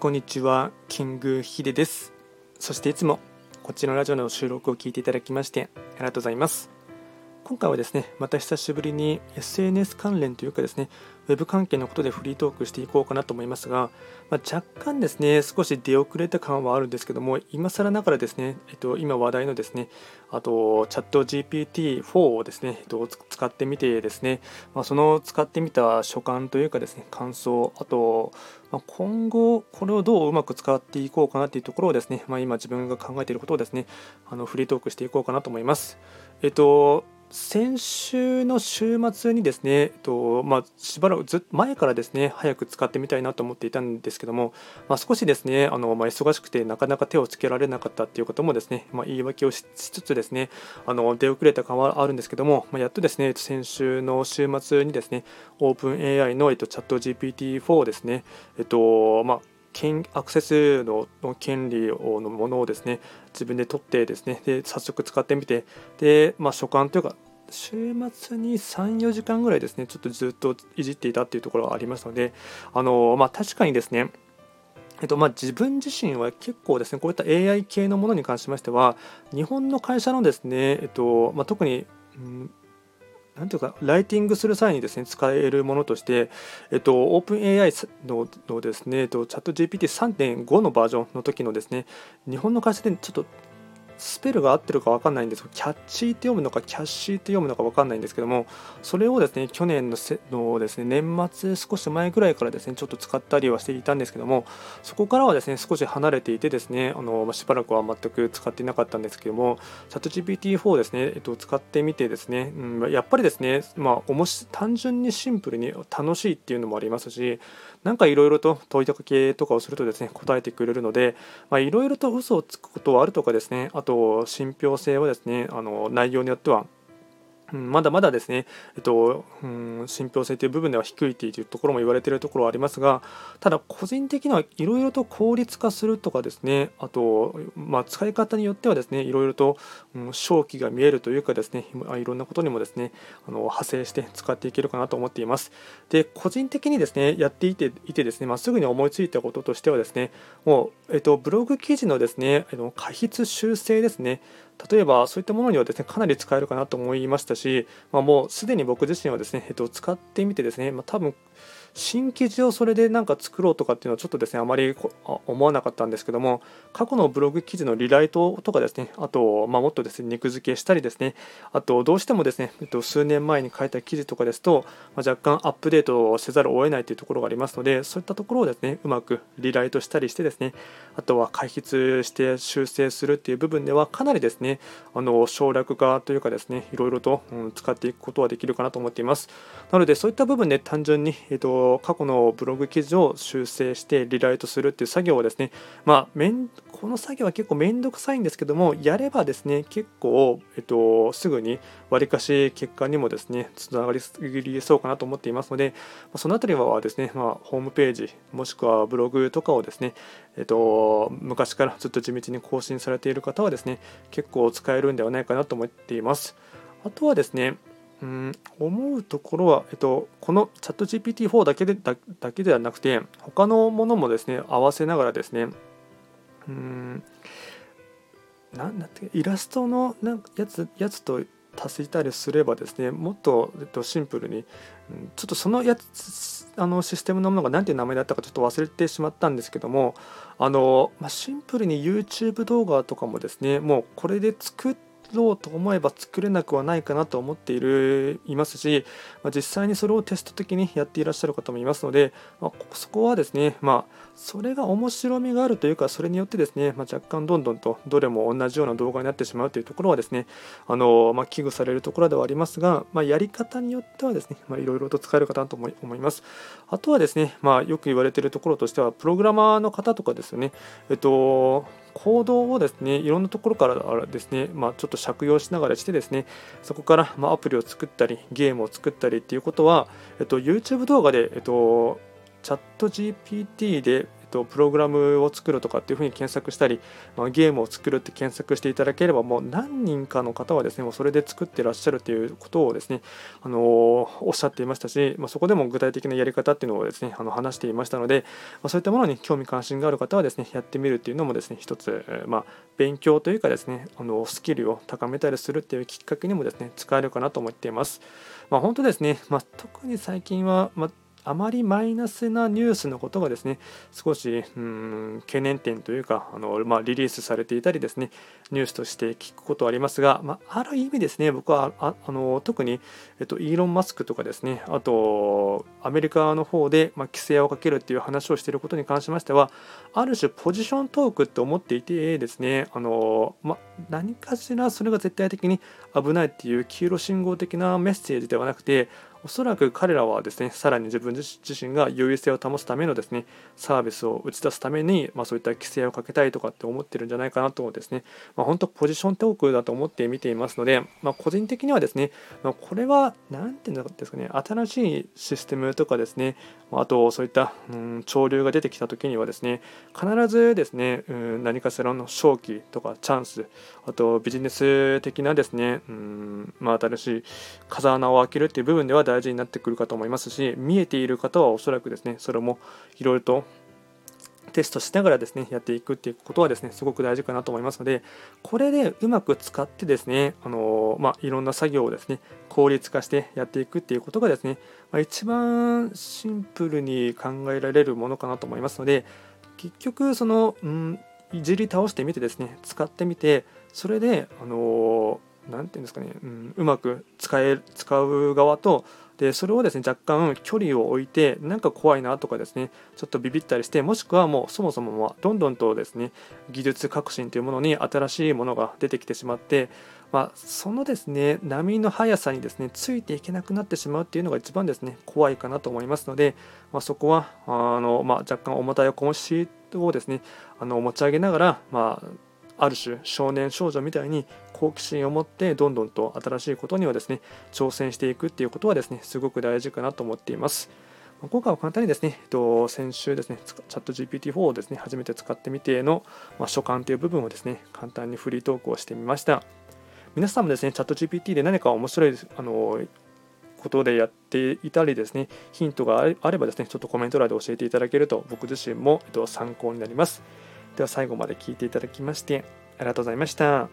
こんにちは、キングヒデです。そしていつもこっちのラジオの収録を聞いていただきましてありがとうございます。今回はですね、また久しぶりに SNS 関連というかですね、ウェブ関係のことでフリートークしていこうかなと思いますが、まあ、若干ですね、少し出遅れた感はあるんですけども、今更ながらですね、えっと、今話題のですね、あと、チャット GPT-4 をですね、えっと、使ってみてですね、まあ、その使ってみた所感というかですね、感想、あと、まあ、今後、これをどううまく使っていこうかなというところをですね、ま、今自分が考えていることをですね、あのフリートークしていこうかなと思います。えっと、先週の週末にですね、えっとまあ、しばらくず前からですね早く使ってみたいなと思っていたんですけども、まあ、少しですねあの、まあ、忙しくてなかなか手をつけられなかったということもですね、まあ、言い訳をしつつですねあの出遅れた感はあるんですけども、まあ、やっとですね先週の週末にですねオープン AI の、えっと、チャット GPT-4 ですね、えっとまあアクセスの権利のものをですね自分で撮ってですねで早速使ってみてで、まあ、所感というか週末に3、4時間ぐらいですね、ちょっとずっといじっていたっていうところがありますので、あのまあ、確かにですね、えっとまあ、自分自身は結構ですね、こういった AI 系のものに関しましては、日本の会社のですね、えっとまあ、特に、うんなんていうか、ライティングする際にですね、使えるものとして、えっと、オープン AI ののですね、えっと、チャット GPT3.5 のバージョンの時のですね、日本の会社でちょっとスペルが合ってるか分かんないんです。けど、キャッチーって読むのか、キャッシーって読むのか分かんないんですけども、それをですね、去年のせのですね、年末少し前ぐらいからですね、ちょっと使ったりはしていたんですけども、そこからはですね、少し離れていてですね、あのしばらくは全く使っていなかったんですけども、チャット GPT-4 ですね、えっと、使ってみてですね、うん、やっぱりですね、まあ、おもし単純にシンプルに楽しいっていうのもありますし、なんかいろいろと問いかけとかをするとですね、答えてくれるので、いろいろと嘘をつくことはあるとかですね、あとと信憑性はですね、あの内容によってはまだまだですね、えっと、うん、信憑性という部分では低いというところも言われているところはありますが、ただ個人的にはいろいろと効率化するとかですね、あと、まあ、使い方によってはですね、いろいろと、うん、正気が見えるというかですね、いろんなことにもですね、あの派生して使っていけるかなと思っています。で、個人的にですね、やっていていてですね、まあ、すぐに思いついたこととしてはですね、もう、えっと、ブログ記事のですね、過筆修正ですね、例えばそういったものにはですねかなり使えるかなと思いましたし、まあ、もうすでに僕自身はですね、えっと、使ってみてですね、まあ、多分新記事をそれでなんか作ろうとかっていうのはちょっとですねあまり思わなかったんですけども過去のブログ記事のリライトとかですねあと、まあ、もっとですね肉付けしたりですねあとどうしてもですね、えっと、数年前に書いた記事とかですと、まあ、若干アップデートをせざるを得ないというところがありますのでそういったところをですねうまくリライトしたりしてですねあとは解筆して修正するっていう部分ではかなりですねあの省略化というかですねいろいろと、うん、使っていくことはできるかなと思っています。なのでそういった部分で単純に、えっと過去のブログ記事を修正してリライトするっていう作業をですね、まあ、めんこの作業は結構めんどくさいんですけども、やればですね、結構、えっと、すぐにわりかし結果にもですね、つながりそうかなと思っていますので、そのあたりはですね、まあ、ホームページ、もしくはブログとかをですね、えっと、昔からずっと地道に更新されている方はですね、結構使えるんではないかなと思っています。あとはですね、うん思うところは、えっと、このチャット GPT-4 だけでだだけではなくて他のものもですね合わせながらですねうんなんだってイラストのなんやつやつと足したりすればですねもっと、えっと、シンプルにちょっとそのやつあのシステムのものが何ていう名前だったかちょっと忘れてしまったんですけどもあの、まあ、シンプルに YouTube 動画とかもですねもうこれで作ってろうと思えば作れなくはないかなと思っているいますし、まあ、実際にそれをテスト的にやっていらっしゃる方もいますので、まあ、そこはですね、まあ、それが面白みがあるというか、それによってですね、まあ、若干どんどんとどれも同じような動画になってしまうというところはですね、あのまあ、危惧されるところではありますが、まあ、やり方によってはですね、いろいろと使えるかなと思います。あとはですね、まあ、よく言われているところとしては、プログラマーの方とかですよね、えっと、コードをですね、いろんなところからですね、まあ、ちょっと借用しながらしてですね、そこからまアプリを作ったり、ゲームを作ったりっていうことは、えっと、YouTube 動画で、えっと、チャット GPT で、と、プログラムを作るとかっていうふうに検索したり、まあ、ゲームを作るって検索していただければもう何人かの方はですねもうそれで作ってらっしゃるということをですね、あのおっしゃっていましたし、まあ、そこでも具体的なやり方っていうのをですねあの話していましたので、まあ、そういったものに興味関心がある方はですねやってみるっていうのもですね一つ、まあ、勉強というかですねあのスキルを高めたりするっていうきっかけにもですね使えるかなと思っています。まあ、本当ですね、まあ、特に最近は、まああまりマイナスなニュースのことがですね少しうん懸念点というかあの、まあ、リリースされていたりですねニュースとして聞くことはありますが、まあ、ある意味ですね僕はあの特に、えっと、イーロン・マスクとかですねあとアメリカの方で、まあ、規制をかけるっていう話をしていることに関しましてはある種ポジショントークって思っていてですねあの、ま、何かしらそれが絶対的に危ないっていう黄色信号的なメッセージではなくておそらく彼らはですねさらに自分自身が優位性を保つためのですねサービスを打ち出すために、まあ、そういった規制をかけたいとかって思ってるんじゃないかなとですね、まあ、本当ポジショントークだと思って見ていますので、まあ、個人的にはですね、ま、これは何て言うんですかね新しいシステムとかですねあとそういった、うん、潮流が出てきた時にはですね必ずですね、うん、何かしらの商機とかチャンスあとビジネス的なですね、うんまあ、新しい風穴を開けるっていう部分では大事になってくるかと思いますし見えている方はおそらくですねそれもいろいろとテストしながらですねやっていくっていうことはですねすごく大事かなと思いますのでこれでうまく使ってですねあのまあ、いろんな作業をですね効率化してやっていくっていうことがですね、まあ、一番シンプルに考えられるものかなと思いますので結局その、うん、いじり倒してみてですね使ってみてそれであの何て言うんですかね、うん、うまく使え使う側とでそれをですね若干距離を置いてなんか怖いなとかですねちょっとビビったりしてもしくはもうそもそもどんどんとですね技術革新というものに新しいものが出てきてしまって、まあ、そのですね波の速さにですねついていけなくなってしまうっていうのが一番ですね怖いかなと思いますので、まあ、そこはあの、まあ、若干重たい重しをですねあの持ち上げながら、まあある種少年少女みたいに好奇心を持ってどんどんと新しいことにはですね挑戦していくっていうことはですねすごく大事かなと思っています。今回は簡単にですね、えっと、先週ですね、チャット GPT-4 をですね、初めて使ってみての、ま、所感という部分をですね、簡単にフリートークをしてみました。皆さんもですね、チャット GPT で何か面白いあのことでやっていたりですね、ヒントがあればですね、ちょっとコメント欄で教えていただけると僕自身も、えっと、参考になります。では最後まで聞いていただきましてありがとうございました。